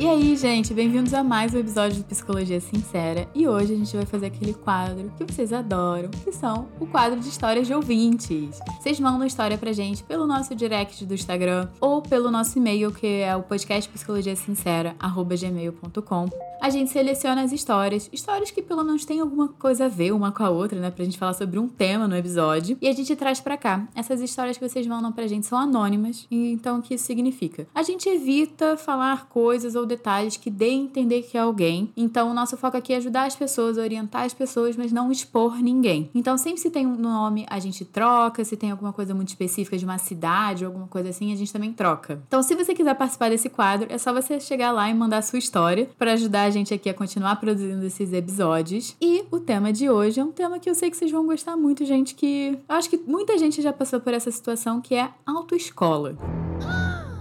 E aí, gente, bem-vindos a mais um episódio do Psicologia Sincera. E hoje a gente vai fazer aquele quadro que vocês adoram, que são o quadro de histórias de ouvintes. Vocês mandam história pra gente pelo nosso direct do Instagram ou pelo nosso e-mail, que é o podcast psicologiasincera@gmail.com. A gente seleciona as histórias, histórias que pelo menos têm alguma coisa a ver uma com a outra, né, pra gente falar sobre um tema no episódio, e a gente traz pra cá. Essas histórias que vocês mandam pra gente são anônimas, então o que isso significa? A gente evita falar coisas ou detalhes que deem a entender que é alguém. Então, o nosso foco aqui é ajudar as pessoas, orientar as pessoas, mas não expor ninguém. Então, sempre se tem um nome, a gente troca. Se tem alguma coisa muito específica de uma cidade ou alguma coisa assim, a gente também troca. Então, se você quiser participar desse quadro, é só você chegar lá e mandar a sua história para ajudar a gente aqui a continuar produzindo esses episódios. E o tema de hoje é um tema que eu sei que vocês vão gostar muito, gente, que eu acho que muita gente já passou por essa situação, que é autoescola.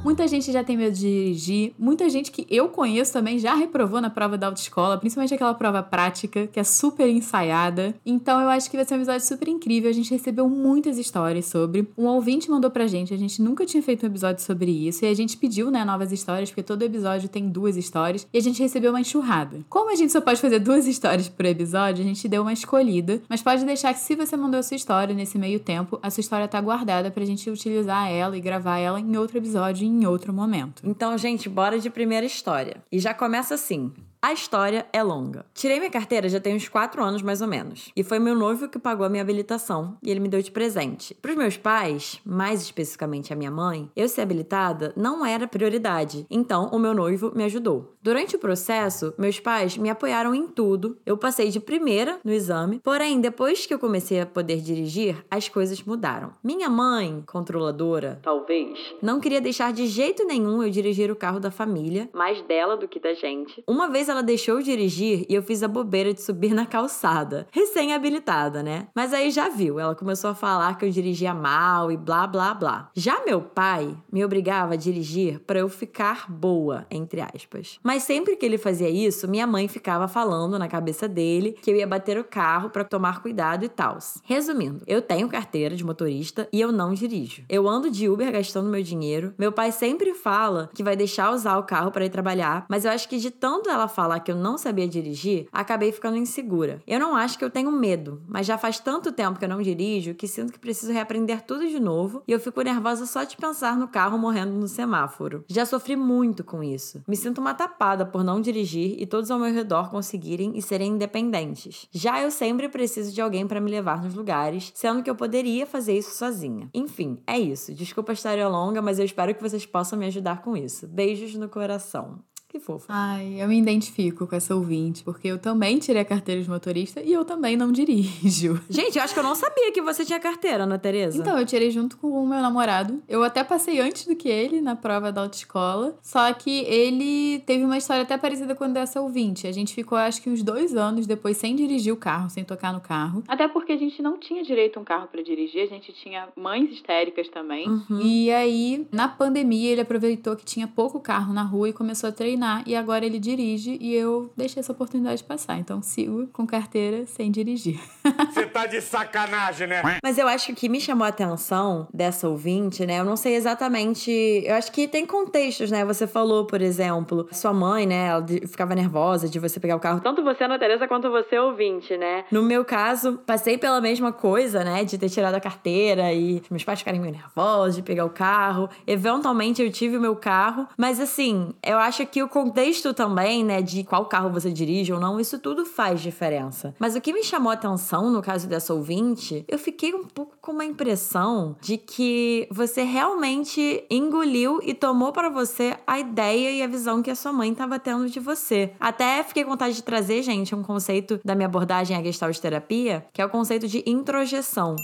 Muita gente já tem medo de dirigir, muita gente que eu conheço também já reprovou na prova da autoescola, principalmente aquela prova prática, que é super ensaiada. Então eu acho que vai ser um episódio super incrível. A gente recebeu muitas histórias sobre. Um ouvinte mandou pra gente, a gente nunca tinha feito um episódio sobre isso, e a gente pediu, né, novas histórias, porque todo episódio tem duas histórias, e a gente recebeu uma enxurrada. Como a gente só pode fazer duas histórias por episódio, a gente deu uma escolhida, mas pode deixar que se você mandou a sua história nesse meio tempo, a sua história tá guardada pra gente utilizar ela e gravar ela em outro episódio em outro momento. Então, gente, bora de primeira história. E já começa assim. A história é longa. Tirei minha carteira já tem uns 4 anos mais ou menos. E foi meu noivo que pagou a minha habilitação e ele me deu de presente. Para os meus pais, mais especificamente a minha mãe, eu ser habilitada não era prioridade. Então, o meu noivo me ajudou. Durante o processo, meus pais me apoiaram em tudo. Eu passei de primeira no exame, porém, depois que eu comecei a poder dirigir, as coisas mudaram. Minha mãe, controladora, talvez, não queria deixar de jeito nenhum eu dirigir o carro da família, mais dela do que da gente. Uma vez ela deixou dirigir e eu fiz a bobeira de subir na calçada. Recém-habilitada, né? Mas aí já viu, ela começou a falar que eu dirigia mal e blá blá blá. Já meu pai me obrigava a dirigir para eu ficar boa, entre aspas. Mas sempre que ele fazia isso, minha mãe ficava falando na cabeça dele que eu ia bater o carro para tomar cuidado e tal. Resumindo, eu tenho carteira de motorista e eu não dirijo. Eu ando de Uber gastando meu dinheiro. Meu pai sempre fala que vai deixar usar o carro para ir trabalhar, mas eu acho que de tanto ela falar que eu não sabia dirigir, acabei ficando insegura. Eu não acho que eu tenho medo, mas já faz tanto tempo que eu não dirijo que sinto que preciso reaprender tudo de novo e eu fico nervosa só de pensar no carro morrendo no semáforo. Já sofri muito com isso. Me sinto uma tapada por não dirigir e todos ao meu redor conseguirem e serem independentes. Já eu sempre preciso de alguém para me levar nos lugares, sendo que eu poderia fazer isso sozinha. Enfim, é isso. Desculpa a história longa, mas eu espero que vocês possam me ajudar com isso. Beijos no coração. Que fofa. Ai, eu me identifico com essa ouvinte, porque eu também tirei a carteira de motorista e eu também não dirijo. Gente, eu acho que eu não sabia que você tinha carteira, Ana Tereza. Então, eu tirei junto com o meu namorado. Eu até passei antes do que ele na prova da autoescola. Só que ele teve uma história até parecida com a dessa ouvinte. A gente ficou, acho que uns dois anos depois sem dirigir o carro, sem tocar no carro. Até porque a gente não tinha direito a um carro para dirigir, a gente tinha mães histéricas também. Uhum. E aí, na pandemia, ele aproveitou que tinha pouco carro na rua e começou a treinar. E agora ele dirige e eu deixei essa oportunidade passar. Então, sigo com carteira sem dirigir. Você tá de sacanagem, né? Mas eu acho que o que me chamou a atenção dessa ouvinte, né? Eu não sei exatamente. Eu acho que tem contextos, né? Você falou, por exemplo, sua mãe, né? Ela de- ficava nervosa de você pegar o carro. Tanto você, Ana Teresa, quanto você, ouvinte, né? No meu caso, passei pela mesma coisa, né? De ter tirado a carteira e meus pais ficarem meio nervosos de pegar o carro. Eventualmente eu tive o meu carro. Mas assim, eu acho que o contexto também, né? De qual carro você dirige ou não, isso tudo faz diferença. Mas o que me chamou a atenção no caso dessa ouvinte, eu fiquei um pouco com uma impressão de que você realmente engoliu e tomou para você a ideia e a visão que a sua mãe estava tendo de você. Até fiquei com vontade de trazer, gente, um conceito da minha abordagem à Gestalt terapia, que é o conceito de introjeção.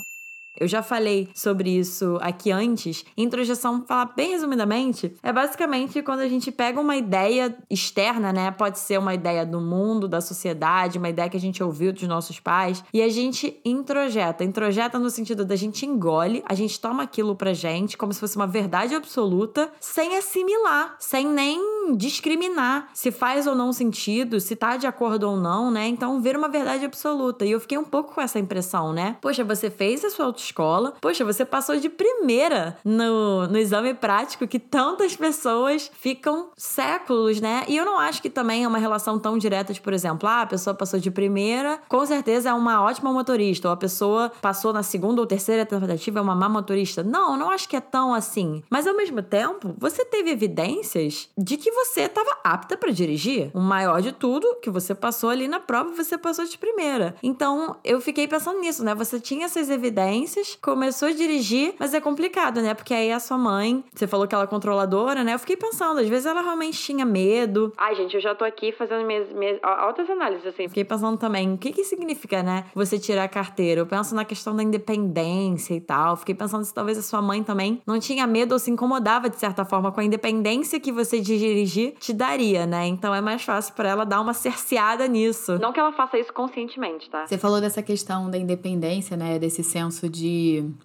Eu já falei sobre isso aqui antes. Introjeção, falar bem resumidamente, é basicamente quando a gente pega uma ideia externa, né? Pode ser uma ideia do mundo, da sociedade, uma ideia que a gente ouviu dos nossos pais, e a gente introjeta. Introjeta no sentido da gente engole, a gente toma aquilo pra gente como se fosse uma verdade absoluta, sem assimilar, sem nem discriminar se faz ou não sentido, se tá de acordo ou não, né? Então vira uma verdade absoluta. E eu fiquei um pouco com essa impressão, né? Poxa, você fez a sua autoescola, poxa, você passou de primeira no, no exame prático que tantas pessoas ficam séculos, né? E eu não acho que também é uma relação tão direta de, por exemplo, ah, a pessoa passou de primeira, com certeza é uma ótima motorista, ou a pessoa passou na segunda ou terceira tentativa, é uma má motorista. Não, eu não acho que é tão assim. Mas ao mesmo tempo, você teve evidências de que você estava apta para dirigir. O maior de tudo, que você passou ali na prova, você passou de primeira. Então, eu fiquei pensando nisso, né? Você tinha essas evidências, começou a dirigir, mas é complicado, né? Porque aí a sua mãe, você falou que ela é controladora, né? Eu fiquei pensando, às vezes ela realmente tinha medo. Ai, gente, eu já tô aqui fazendo minhas, minhas altas análises, assim. Fiquei pensando também, o que que significa, né? Você tirar a carteira. Eu penso na questão da independência e tal. Fiquei pensando se talvez a sua mãe também não tinha medo ou se incomodava, de certa forma, com a independência que você de dirigir te daria, né? Então é mais fácil para ela dar uma cerceada nisso. Não que ela faça isso conscientemente, tá? Você falou dessa questão da independência, né? Desse senso de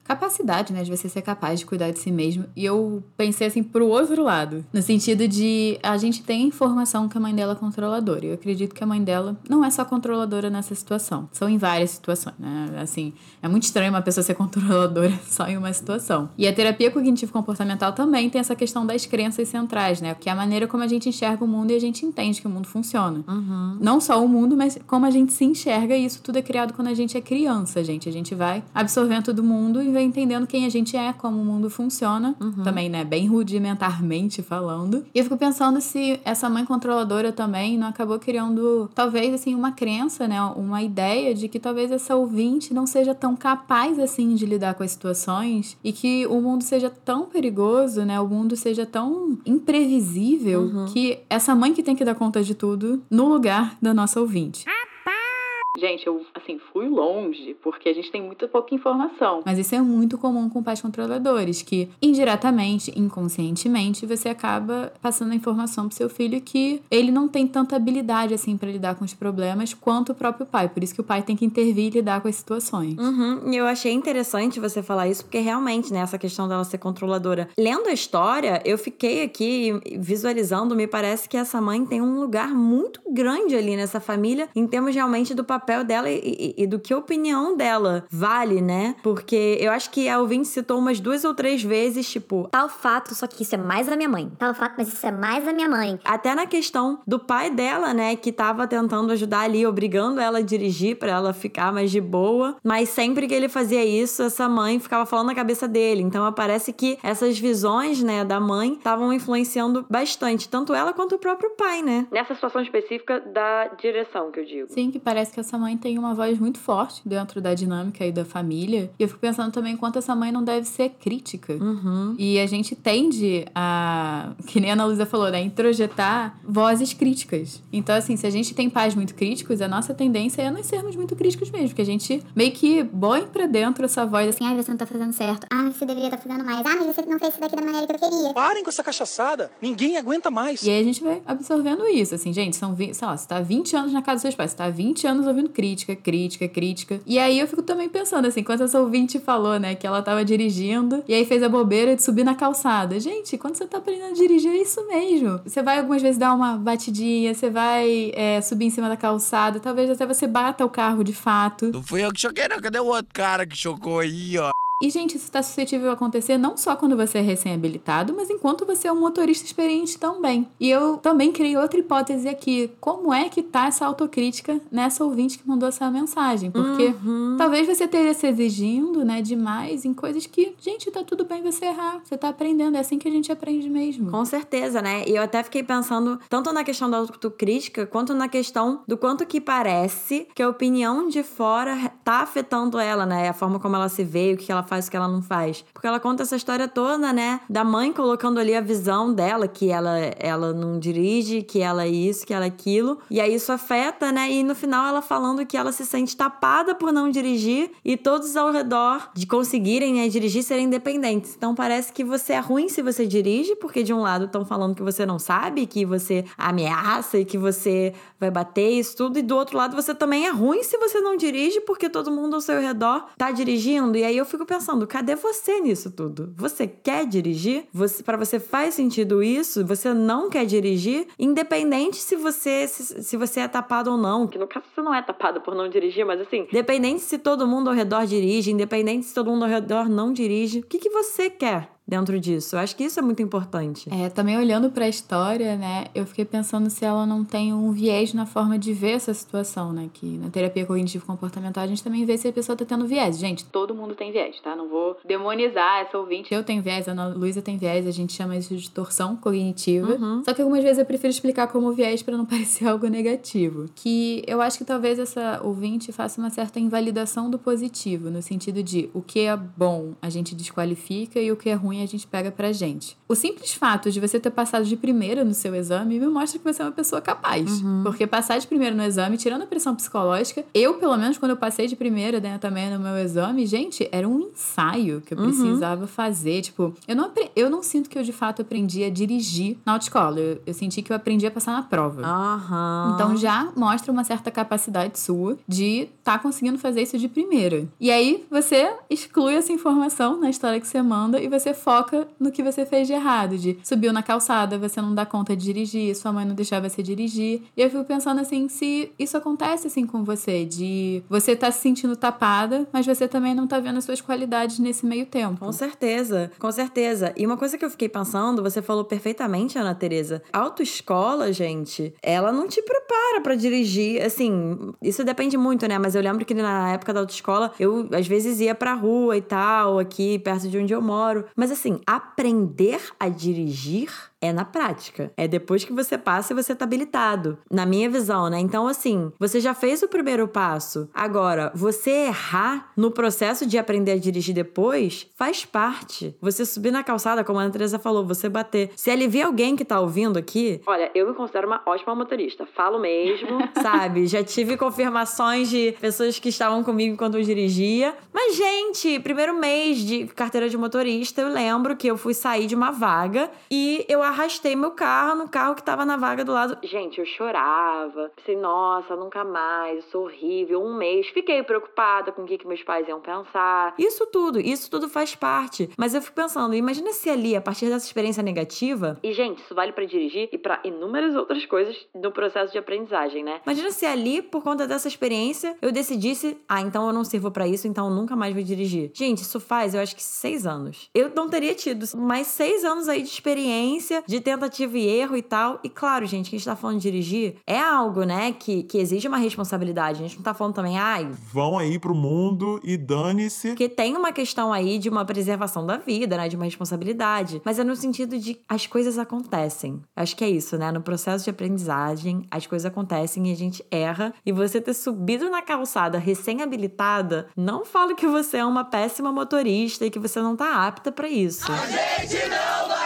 capacidade, né? De você ser capaz de cuidar de si mesmo. E eu pensei assim pro outro lado. No sentido de a gente tem informação que a mãe dela é controladora. E eu acredito que a mãe dela não é só controladora nessa situação. São em várias situações, né? Assim, é muito estranho uma pessoa ser controladora só em uma situação. E a terapia cognitivo comportamental também tem essa questão das crenças centrais, né? Que é a maneira como a gente enxerga o mundo e a gente entende que o mundo funciona. Uhum. Não só o mundo, mas como a gente se enxerga, e isso tudo é criado quando a gente é criança, gente. A gente vai absorvendo todo mundo e vai entendendo quem a gente é, como o mundo funciona. Uhum. Também, né? Bem rudimentarmente falando. E eu fico pensando se essa mãe controladora também não acabou criando, talvez, assim, uma crença, né? Uma ideia de que talvez essa ouvinte não seja tão capaz, assim, de lidar com as situações e que o mundo seja tão perigoso, né? O mundo seja tão imprevisível Uhum. que essa mãe que tem que dar conta de tudo no lugar da nossa ouvinte. Gente, eu, assim, fui longe, porque a gente tem muito pouca informação. Mas isso é muito comum com pais controladores, que indiretamente, inconscientemente, você acaba passando a informação pro seu filho que ele não tem tanta habilidade assim para lidar com os problemas quanto o próprio pai. Por isso que o pai tem que intervir e lidar com as situações. Uhum, e eu achei interessante você falar isso, porque realmente, né, essa questão dela ser controladora. Lendo a história, eu fiquei aqui visualizando, me parece que essa mãe tem um lugar muito grande ali nessa família, em termos realmente do papel dela e, e- e do que a opinião dela vale, né? Porque eu acho que a ouvinte citou umas duas ou três vezes, tipo, Tal fato, só que isso é mais da minha mãe. Tal fato, mas isso é mais da minha mãe. até na questão do pai dela, né, que tava tentando ajudar ali, obrigando ela a dirigir pra ela ficar mais de boa, mas sempre que ele fazia isso, essa mãe ficava falando na cabeça dele. Então parece que essas visões, né, da mãe estavam influenciando bastante, tanto ela quanto o próprio pai, né? Nessa situação específica da direção que eu digo. Sim, que parece que essa mãe tem uma voz muito forte dentro da dinâmica aí da família. E eu fico pensando também quanto essa mãe não deve ser crítica. Uhum. E a gente tende a, que nem a Ana Luísa falou, né? Introjetar vozes críticas. Então, assim, se a gente tem pais muito críticos, a nossa tendência é nós sermos muito críticos mesmo. Porque a gente meio que põe pra dentro essa voz assim, ah, você não tá fazendo certo. Ah, você deveria estar fazendo mais. Ah, mas você não fez isso daqui da maneira que eu queria. Parem com essa cachaçada. Ninguém aguenta mais. E aí a gente vai absorvendo isso, assim, gente, são, vi- sei lá, você tá há 20 anos na casa dos seus pais, você tá há 20 anos ouvindo crítica, crítica, crítica. E aí eu fico também pensando, assim, quando essa ouvinte falou, né, que ela tava dirigindo e aí fez a bobeira de subir na calçada. Gente, quando você tá aprendendo a dirigir, é isso mesmo. Você vai algumas vezes dar uma batidinha, você vai é, subir em cima da calçada, talvez até você bata o carro de fato. Não fui eu que choquei, não. Cadê o outro cara que chocou aí, ó? E, gente, isso está suscetível a acontecer não só quando você é recém-habilitado, mas enquanto você é um motorista experiente também. E eu também criei outra hipótese aqui. Como é que tá essa autocrítica nessa ouvinte que mandou essa mensagem? Porque talvez você esteja se exigindo, né, demais em coisas que, gente, tá tudo bem você errar. Você tá aprendendo, é assim que a gente aprende mesmo. Com certeza, né? E eu até fiquei pensando tanto na questão da autocrítica, quanto na questão do quanto que parece que a opinião de fora tá afetando ela, né? A forma como ela se vê, o que ela faz, o que ela não faz. Porque ela conta essa história toda, né? Da mãe colocando ali a visão dela, que ela, ela não dirige, que ela é isso, que ela é aquilo. E aí isso afeta, né? E no final ela falando que ela se sente tapada por não dirigir e todos ao redor de conseguirem né, dirigir serem independentes. Então parece que você é ruim se você dirige, porque de um lado estão falando que você não sabe, que você ameaça e que você vai bater isso tudo, e do outro lado você também é ruim se você não dirige, porque todo mundo ao seu redor tá dirigindo. E aí eu fico pensando, cadê você nisso tudo? Você quer dirigir? Você, para você faz sentido isso? Você não quer dirigir? Independente se você se, se você é tapado ou não. Que no caso você não é tapado por não dirigir, mas assim, Independente se todo mundo ao redor dirige, independente se todo mundo ao redor não dirige, o que, que você quer dentro disso? Eu acho que isso é muito importante. É, também olhando pra história, né, eu fiquei pensando se ela não tem um viés na forma de ver essa situação, né, que na terapia cognitivo comportamental a gente também vê se a pessoa tá tendo viés. Gente, todo mundo tem viés, tá? Não vou demonizar essa ouvinte. eu tenho viés, a Ana Luísa tem viés, a gente chama isso de torção cognitiva. Só que algumas vezes eu prefiro explicar como viés pra não parecer algo negativo. Que eu acho que talvez essa ouvinte faça uma certa invalidação do positivo, no sentido de o que é bom a gente desqualifica e o que é ruim a gente pega pra gente. O simples fato de você ter passado de primeira no seu exame me mostra que você é uma pessoa capaz. Porque passar de primeira no exame, tirando a pressão psicológica, eu, pelo menos, quando eu passei de primeira, né, também no meu exame, gente, era um ensaio que eu precisava fazer. Tipo, eu não, eu não sinto que eu de fato aprendi a dirigir na autoescola. Eu, eu senti que eu aprendi a passar na prova. Aham. Então já mostra uma certa capacidade sua de estar conseguindo fazer isso de primeira. E aí você exclui essa informação na história que você manda e você foca no que você fez de errado, de subiu na calçada, você não dá conta de dirigir, sua mãe não deixava você dirigir. E eu fico pensando assim, se isso acontece assim com você, de você tá se sentindo tapada, mas você também não tá vendo as suas qualidades nesse meio tempo. Com certeza, com certeza. E uma coisa que eu fiquei pensando, você falou perfeitamente, Ana Tereza. Autoescola, gente, ela não te prepara pra dirigir. Assim, isso depende muito, né? Mas eu lembro que na época da autoescola, eu às vezes ia pra rua e tal, aqui perto de onde eu moro. Mas assim, aprender a dirigir é na prática. É depois que você passa e você tá habilitado. Na minha visão, né? Então, assim, você já fez o primeiro passo. Agora, você errar no processo de aprender a dirigir depois faz parte. Você subir na calçada, como a Ana Teresa falou, você bater. Se alivia alguém que tá ouvindo aqui, Olha, eu me considero uma ótima motorista. Falo mesmo. sabe? Já tive confirmações de pessoas que estavam comigo enquanto eu dirigia. Mas, gente, primeiro mês de carteira de motorista, eu lembro que eu fui sair de uma vaga e eu arrastei meu carro no carro que tava na vaga do lado. Gente, eu chorava. Pensei, nossa, nunca mais, eu sou horrível. Um mês. Fiquei preocupada com o que, que meus pais iam pensar. Isso tudo, isso tudo faz parte. Mas eu fico pensando, imagina se ali, a partir dessa experiência negativa, E, gente, isso vale pra dirigir e pra inúmeras outras coisas no processo de aprendizagem, né? Imagina se ali, por conta dessa experiência, eu decidisse, ah, então eu não sirvo pra isso, então eu nunca mais vou dirigir. Gente, isso faz, eu acho que seis anos. Eu não teria tido mais seis anos aí de experiência, de tentativa e erro e tal. E claro, gente, que a gente tá falando de dirigir é algo, né, que, que exige uma responsabilidade. A gente não tá falando também, ai, Vão aí pro mundo e dane-se. porque tem uma questão aí de uma preservação da vida, né? De uma responsabilidade. Mas é no sentido de as coisas acontecem. Acho que é isso, né? No processo de aprendizagem, as coisas acontecem e a gente erra. E você ter subido na calçada recém-habilitada, não fala que você é uma péssima motorista e que você não tá apta pra isso. Não canta, não!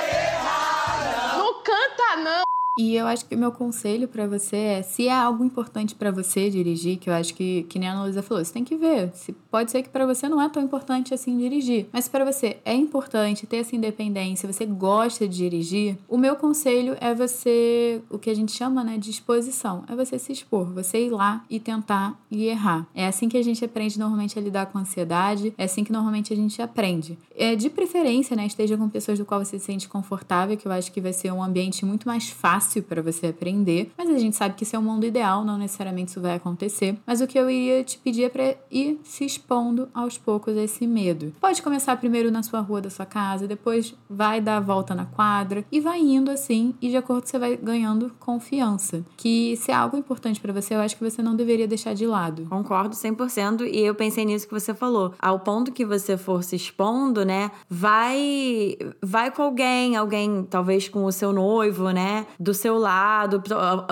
E eu acho que o meu conselho pra você é, se é algo importante pra você dirigir, que eu acho que, que nem a Ana Luísa falou, você tem que ver. Se, pode ser que pra você não é tão importante assim dirigir. Mas pra você é importante ter essa independência, você gosta de dirigir, o meu conselho é você, o que a gente chama, né, de exposição. É você se expor, você ir lá e tentar e errar. É assim que a gente aprende normalmente a lidar com a ansiedade, é assim que normalmente a gente aprende. É de preferência, né, esteja com pessoas do qual você se sente confortável, que eu acho que vai ser um ambiente muito mais fácil para você aprender, mas a gente sabe que isso é o mundo ideal, não necessariamente isso vai acontecer. Mas o que eu iria te pedir é para ir se expondo aos poucos a esse medo. Pode começar primeiro na sua rua da sua casa, depois vai dar a volta na quadra e vai indo assim, e de acordo você vai ganhando confiança. Que se é algo importante para você, eu acho que você não deveria deixar de lado. Concordo 100% e eu pensei nisso que você falou. Ao ponto que você for se expondo, né? Vai vai com alguém, alguém talvez com o seu noivo, né? Do seu lado,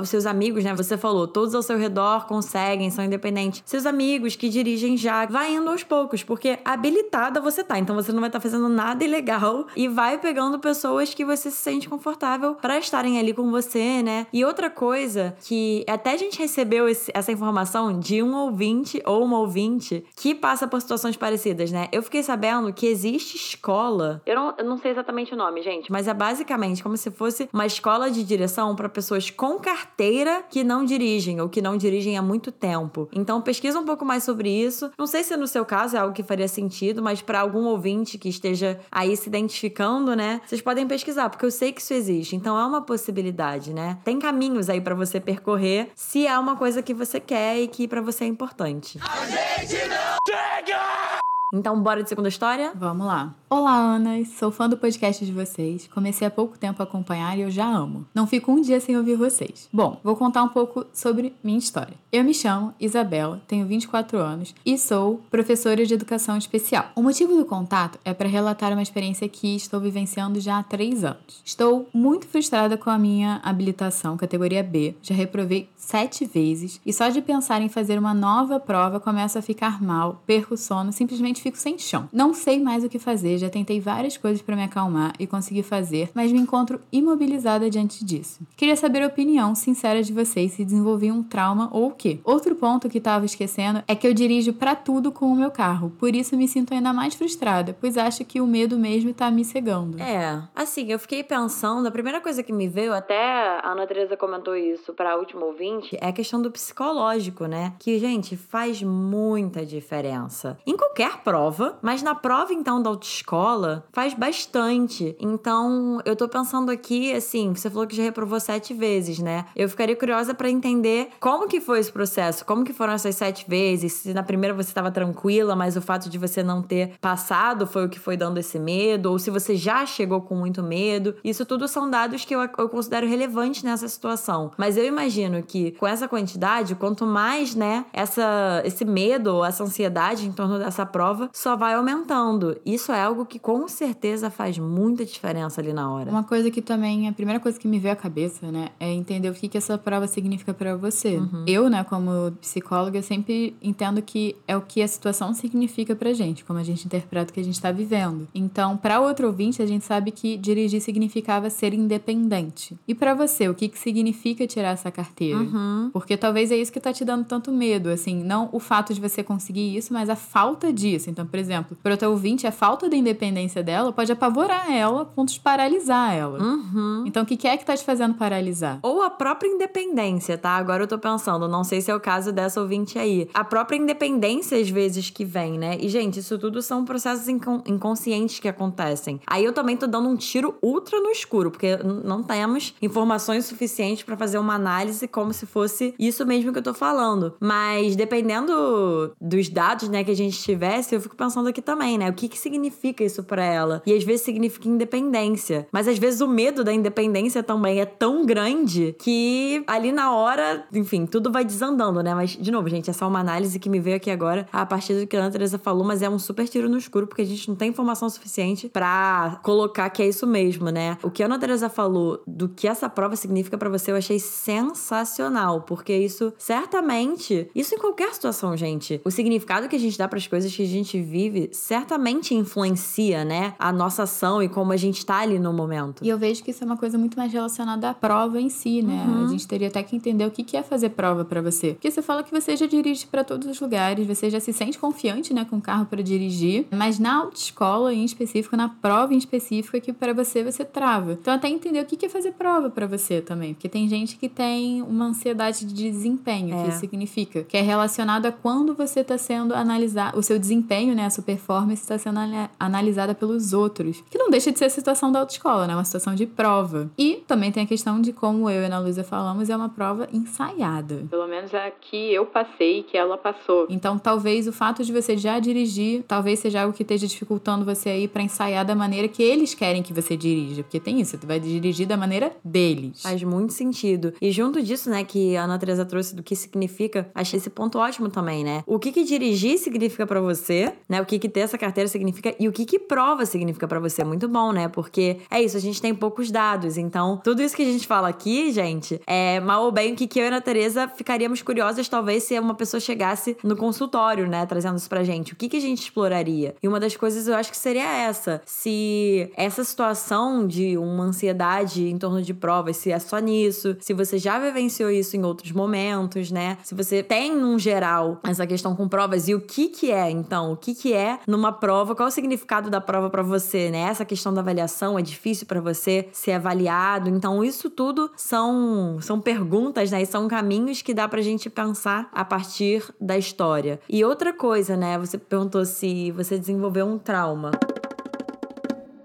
os seus amigos, né? Você falou, todos ao seu redor conseguem, são independentes. Seus amigos que dirigem já, vai vai indo aos poucos, porque habilitada você tá, então você não vai estar tá fazendo nada ilegal e vai pegando pessoas que você se sente confortável para estarem ali com você, né? E outra coisa que até a gente recebeu esse, essa informação de um ouvinte ou uma ouvinte que passa por situações parecidas, né? Eu fiquei sabendo que existe escola, eu não, eu não sei exatamente o nome, gente, mas é basicamente como se fosse uma escola de direção para pessoas com carteira que não dirigem ou que não dirigem há muito tempo. Então pesquisa um pouco mais sobre isso. Não sei se no seu caso é algo que faria sentido, mas para algum ouvinte que esteja aí se identificando, né? Vocês podem pesquisar, porque eu sei que isso existe. Então é uma possibilidade, né? Tem caminhos aí para você percorrer se é uma coisa que você quer e que para você é importante. A gente não chega! Então, bora de segunda história? Vamos lá. Olá, Anas. Sou fã do podcast de vocês. Comecei há pouco tempo a acompanhar e eu já amo. Não fico um dia sem ouvir vocês. Bom, vou contar um pouco sobre minha história. Eu me chamo Isabela, tenho 24 anos e sou professora de educação especial. O motivo do contato é para relatar uma experiência que estou vivenciando já há três anos. Estou muito frustrada com a minha habilitação, categoria B. Já reprovei sete vezes e só de pensar em fazer uma nova prova começo a ficar mal, perco o sono, simplesmente fico sem chão. Não sei mais o que fazer, já tentei várias coisas para me acalmar e conseguir fazer, mas me encontro imobilizada diante disso. Queria saber a opinião sincera de vocês se desenvolvi um trauma ou o quê. Outro ponto que estava esquecendo é que eu dirijo para tudo com o meu carro, por isso me sinto ainda mais frustrada, pois acho que o medo mesmo tá me cegando. É, assim, eu fiquei pensando, a primeira coisa que me veio, até a Ana Teresa comentou isso para a última ouvinte, é a questão do psicológico, né? Que, gente, faz muita diferença. Em qualquer prova, mas na prova então da autoescola faz bastante. Então, eu tô pensando aqui, assim, você falou que já reprovou sete vezes, né? Eu ficaria curiosa para entender como que foi esse processo, como que foram essas sete vezes, se na primeira você estava tranquila, mas o fato de você não ter passado foi o que foi dando esse medo, ou se você já chegou com muito medo. Isso tudo são dados que eu, eu considero relevantes nessa situação. Mas eu imagino que com essa quantidade, quanto mais, né, essa, esse medo, essa ansiedade em torno dessa prova, prova só vai aumentando. Isso é algo que com certeza faz muita diferença ali na hora. Uma coisa que também, a primeira coisa que me veio à cabeça, né, é entender o que, que essa prova significa para você. Uhum. Eu, né, como psicóloga, sempre entendo que é o que a situação significa pra gente, como a gente interpreta o que a gente tá vivendo. Então, para outro ouvinte, a gente sabe que dirigir significava ser independente. E para você, o que, que significa tirar essa carteira? Uhum. Porque talvez é isso que tá te dando tanto medo, assim, não o fato de você conseguir isso, mas a falta disso. Então, por exemplo, para o teu ouvinte, a falta da independência dela pode apavorar ela, a ponto de paralisar ela. Uhum. Então, o que é que tá te fazendo paralisar? Ou a própria independência, tá? Agora eu tô pensando, não sei se é o caso dessa ouvinte aí. A própria independência, às vezes, que vem, né? E, gente, isso tudo são processos incon inconscientes que acontecem. Aí eu também tô dando um tiro ultra no escuro, porque não temos informações suficientes para fazer uma análise como se fosse isso mesmo que eu tô falando. Mas dependendo dos dados, né, que a gente tivesse, eu fico pensando aqui também, né? O que, que significa isso para ela? E às vezes significa independência. Mas às vezes o medo da independência também é tão grande que ali na hora, enfim, tudo vai desandando, né? Mas, de novo, gente, é só uma análise que me veio aqui agora a partir do que a Ana Teresa falou, mas é um super tiro no escuro, porque a gente não tem informação suficiente para colocar que é isso mesmo, né? O que a Ana Teresa falou do que essa prova significa para você, eu achei sensacional, porque isso certamente, isso em qualquer situação, gente, o significado que a gente dá para as coisas que a gente gente vive certamente influencia, né, a nossa ação e como a gente tá ali no momento. E eu vejo que isso é uma coisa muito mais relacionada à prova em si, né? Uhum. A gente teria até que entender o que é fazer prova para você. Porque você fala que você já dirige para todos os lugares, você já se sente confiante, né, com o carro para dirigir, mas na autoescola em específico, na prova em específico, é que para você você trava. Então até entender o que é fazer prova para você também, porque tem gente que tem uma ansiedade de desempenho, é. que isso significa, que é relacionado a quando você está sendo analisado, o seu desempenho desempenho, né, a sua performance está sendo analisada pelos outros. Que não deixa de ser a situação da autoescola, né? Uma situação de prova. E também tem a questão de como eu e a Ana Luísa falamos, é uma prova ensaiada. Pelo menos é a que eu passei que ela passou. Então, talvez o fato de você já dirigir, talvez seja algo que esteja dificultando você aí para ensaiar da maneira que eles querem que você dirija. Porque tem isso, você vai dirigir da maneira deles. Faz muito sentido. E junto disso, né, que a Ana Teresa trouxe do que significa, achei esse ponto ótimo também, né? O que que dirigir significa para você né? O que que ter essa carteira significa e o que que prova significa para você. Muito bom, né? Porque é isso, a gente tem poucos dados. Então, tudo isso que a gente fala aqui, gente, é mal ou bem o que que eu e a Ana Teresa ficaríamos curiosas, talvez, se uma pessoa chegasse no consultório, né? Trazendo isso pra gente. O que que a gente exploraria? E uma das coisas eu acho que seria essa. Se essa situação de uma ansiedade em torno de provas, se é só nisso, se você já vivenciou isso em outros momentos, né? Se você tem, num geral, essa questão com provas e o que que é, então, o que que é numa prova, qual o significado da prova para você, né? Essa questão da avaliação é difícil para você ser avaliado. Então, isso tudo são são perguntas, né? E são caminhos que dá pra gente pensar a partir da história. E outra coisa, né? Você perguntou se você desenvolveu um trauma.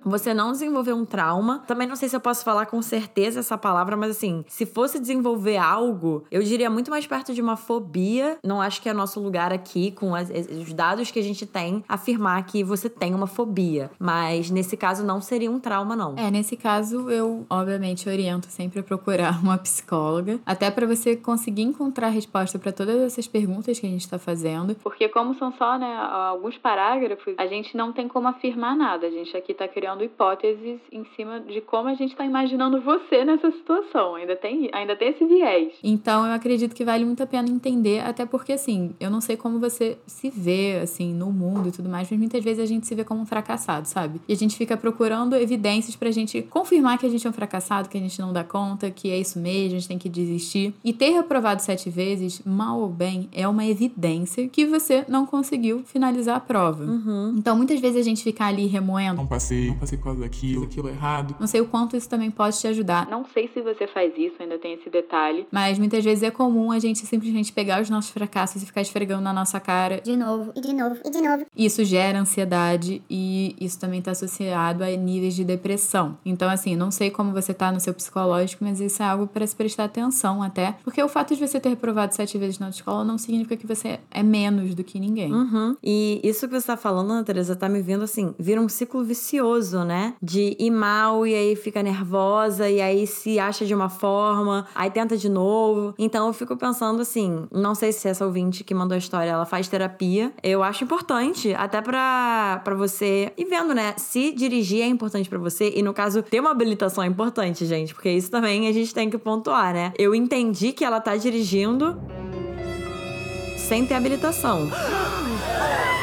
Você não desenvolveu um trauma. Também não sei se eu posso falar com certeza essa palavra, mas assim, se fosse desenvolver algo, eu diria muito mais perto de uma fobia. Não acho que é nosso lugar aqui, com as, os dados que a gente tem, afirmar que você tem uma fobia. Mas nesse caso não seria um trauma, não. É, nesse caso eu, obviamente, oriento sempre a procurar uma psicóloga, até para você conseguir encontrar resposta para todas essas perguntas que a gente está fazendo. Porque como são só, né, alguns parágrafos, a gente não tem como afirmar nada. A gente aqui tá criando hipóteses em cima de como a gente está imaginando você nessa situação. Ainda tem, ainda tem esse viés. Então eu acredito que vale muito a pena entender, até porque assim, eu não sei como você se vê assim no mundo e tudo mais, mas muitas vezes a gente se vê como um fracassado, sabe? E a gente fica procurando evidências pra gente confirmar que a gente é um fracassado, que a gente não dá conta, que é isso mesmo, a gente tem que desistir. E ter reprovado sete vezes, mal ou bem, é uma evidência que você não conseguiu finalizar a prova. Uhum. Então muitas vezes a gente fica ali remoendo. Não passei, não passei por causa daquilo, aquilo errado. Não sei o quanto isso também pode te ajudar. Não sei se você faz isso, ainda tem esse detalhe. Mas muitas vezes é comum a gente simplesmente pegar os nossos fracassos e ficar esfregando na nossa cara. De novo, e de novo, e de novo. Isso gera ansiedade e isso também está associado a níveis de depressão. Então, assim, não sei como você tá no seu psicológico, mas isso é algo para se prestar atenção até. Porque o fato de você ter reprovado sete vezes na escola não significa que você é menos do que ninguém. Uhum. E isso que você tá falando, Ana Teresa, tá me vendo assim, vira um ciclo vicioso, né? De ir mal e aí fica nervosa e aí se acha de uma forma, aí tenta de novo. Então eu fico pensando assim, não sei se essa ouvinte que mandou a história, ela faz terapia. Eu acho importante, até pra, pra você ir vendo, né? Se dirigir é importante pra você e no caso ter uma habilitação é importante, gente, porque isso também a gente tem que pontuar, né? Eu entendi que ela tá dirigindo sem ter habilitação.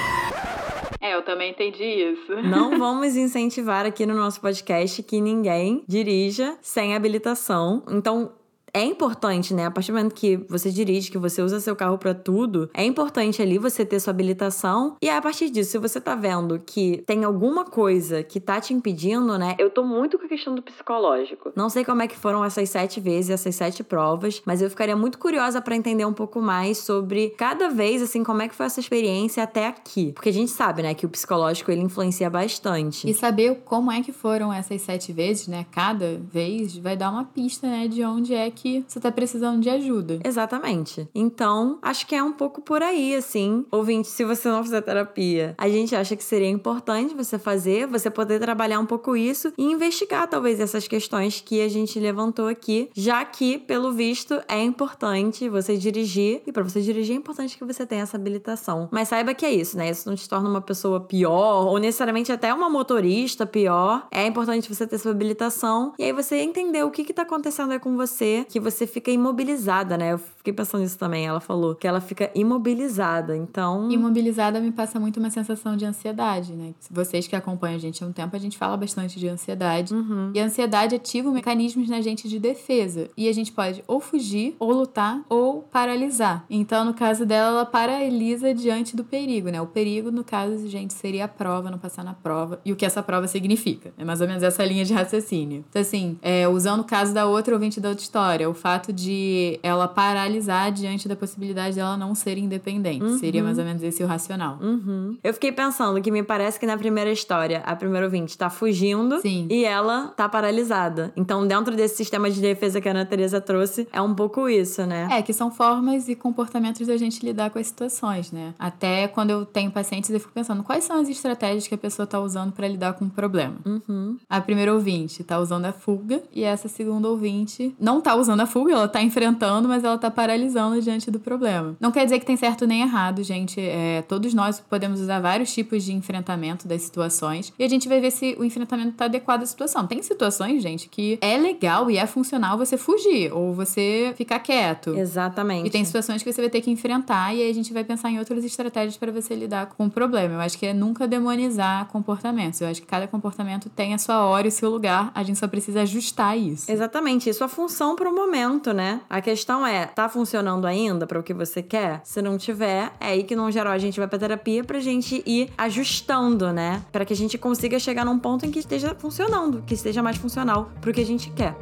É, eu também entendi isso. Não vamos incentivar aqui no nosso podcast que ninguém dirija sem habilitação. Então, é importante, né? A partir do momento que você dirige, que você usa seu carro para tudo, é importante ali você ter sua habilitação. E a partir disso, se você tá vendo que tem alguma coisa que tá te impedindo, né? Eu tô muito com a questão do psicológico. Não sei como é que foram essas sete vezes, essas sete provas, mas eu ficaria muito curiosa para entender um pouco mais sobre cada vez, assim, como é que foi essa experiência até aqui. Porque a gente sabe, né, que o psicológico ele influencia bastante. E saber como é que foram essas sete vezes, né? Cada vez vai dar uma pista, né, de onde é que você tá precisando de ajuda. Exatamente. Então, acho que é um pouco por aí, assim. Ouvinte, se você não fizer terapia, a gente acha que seria importante você fazer, você poder trabalhar um pouco isso e investigar talvez essas questões que a gente levantou aqui, já que, pelo visto, é importante você dirigir. E para você dirigir é importante que você tenha essa habilitação. Mas saiba que é isso, né? Isso não te torna uma pessoa pior, ou necessariamente até uma motorista pior. É importante você ter sua habilitação. E aí você entender o que, que tá acontecendo aí com você, que você fica imobilizada, né? Eu fiquei pensando nisso também. Ela falou que ela fica imobilizada. Então. Imobilizada me passa muito uma sensação de ansiedade, né? Vocês que acompanham a gente há um tempo, a gente fala bastante de ansiedade. Uhum. E a ansiedade ativa mecanismos na gente de defesa. E a gente pode ou fugir, ou lutar, ou paralisar. Então, no caso dela, ela paralisa diante do perigo, né? O perigo, no caso, gente, seria a prova, não passar na prova. E o que essa prova significa. É mais ou menos essa linha de raciocínio. Então, assim, é, usando o caso da outra ouvinte da outra história, o fato de ela paralisar diante da possibilidade dela não ser independente. Uhum. Seria mais ou menos esse o racional. Uhum. Eu fiquei pensando que me parece que na primeira história, a primeira ouvinte tá fugindo Sim. e ela tá paralisada. Então, dentro desse sistema de defesa que a Ana Teresa trouxe, é um pouco isso, né? É, que são formas e comportamentos da gente lidar com as situações, né? Até quando eu tenho pacientes, eu fico pensando quais são as estratégias que a pessoa tá usando para lidar com o problema. Uhum. A primeira ouvinte tá usando a fuga e essa segunda ouvinte não tá usando usando a fuga, ela tá enfrentando, mas ela tá paralisando diante do problema. Não quer dizer que tem certo nem errado, gente. É, todos nós podemos usar vários tipos de enfrentamento das situações e a gente vai ver se o enfrentamento tá adequado à situação. Tem situações, gente, que é legal e é funcional você fugir ou você ficar quieto. Exatamente. E tem situações que você vai ter que enfrentar e aí a gente vai pensar em outras estratégias para você lidar com o problema. Eu acho que é nunca demonizar comportamentos. Eu acho que cada comportamento tem a sua hora e o seu lugar. A gente só precisa ajustar isso. Exatamente, isso é a função pro momento, né? A questão é, tá funcionando ainda para o que você quer? Se não tiver, é aí que não geral a gente vai pra terapia pra gente ir ajustando, né? Para que a gente consiga chegar num ponto em que esteja funcionando, que esteja mais funcional pro que a gente quer.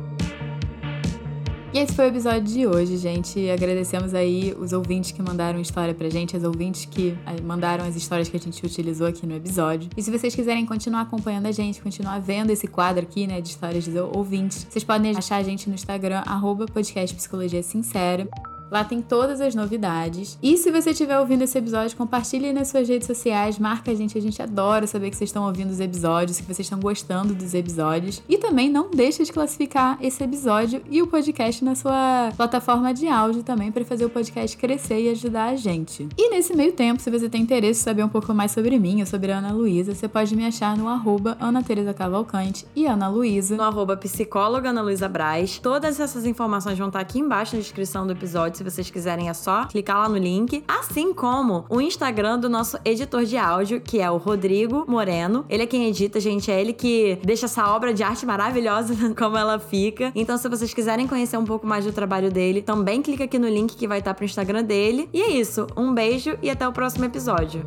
E esse foi o episódio de hoje, gente. Agradecemos aí os ouvintes que mandaram história pra gente, as ouvintes que eh, mandaram as histórias que a gente utilizou aqui no episódio. E se vocês quiserem continuar acompanhando a gente, continuar vendo esse quadro aqui, né, de histórias dos ouvintes, vocês podem achar a gente no Instagram, arroba podcast Psicologia Sincera. Lá tem todas as novidades. E se você estiver ouvindo esse episódio, compartilhe nas suas redes sociais, marca a gente, a gente adora saber que vocês estão ouvindo os episódios, que vocês estão gostando dos episódios. E também não deixe de classificar esse episódio e o podcast na sua plataforma de áudio também para fazer o podcast crescer e ajudar a gente. E nesse meio tempo, se você tem interesse em saber um pouco mais sobre mim ou sobre a Ana Luísa, você pode me achar no arroba Ana Teresa Cavalcante e Ana Luísa. No arroba psicóloga Ana Luísa Braz. Todas essas informações vão estar aqui embaixo na descrição do episódio. Se vocês quiserem, é só clicar lá no link. Assim como o Instagram do nosso editor de áudio, que é o Rodrigo Moreno. Ele é quem edita, gente. É ele que deixa essa obra de arte maravilhosa como ela fica. Então, se vocês quiserem conhecer um pouco mais do trabalho dele, também clica aqui no link que vai estar pro Instagram dele. E é isso. Um beijo e até o próximo episódio.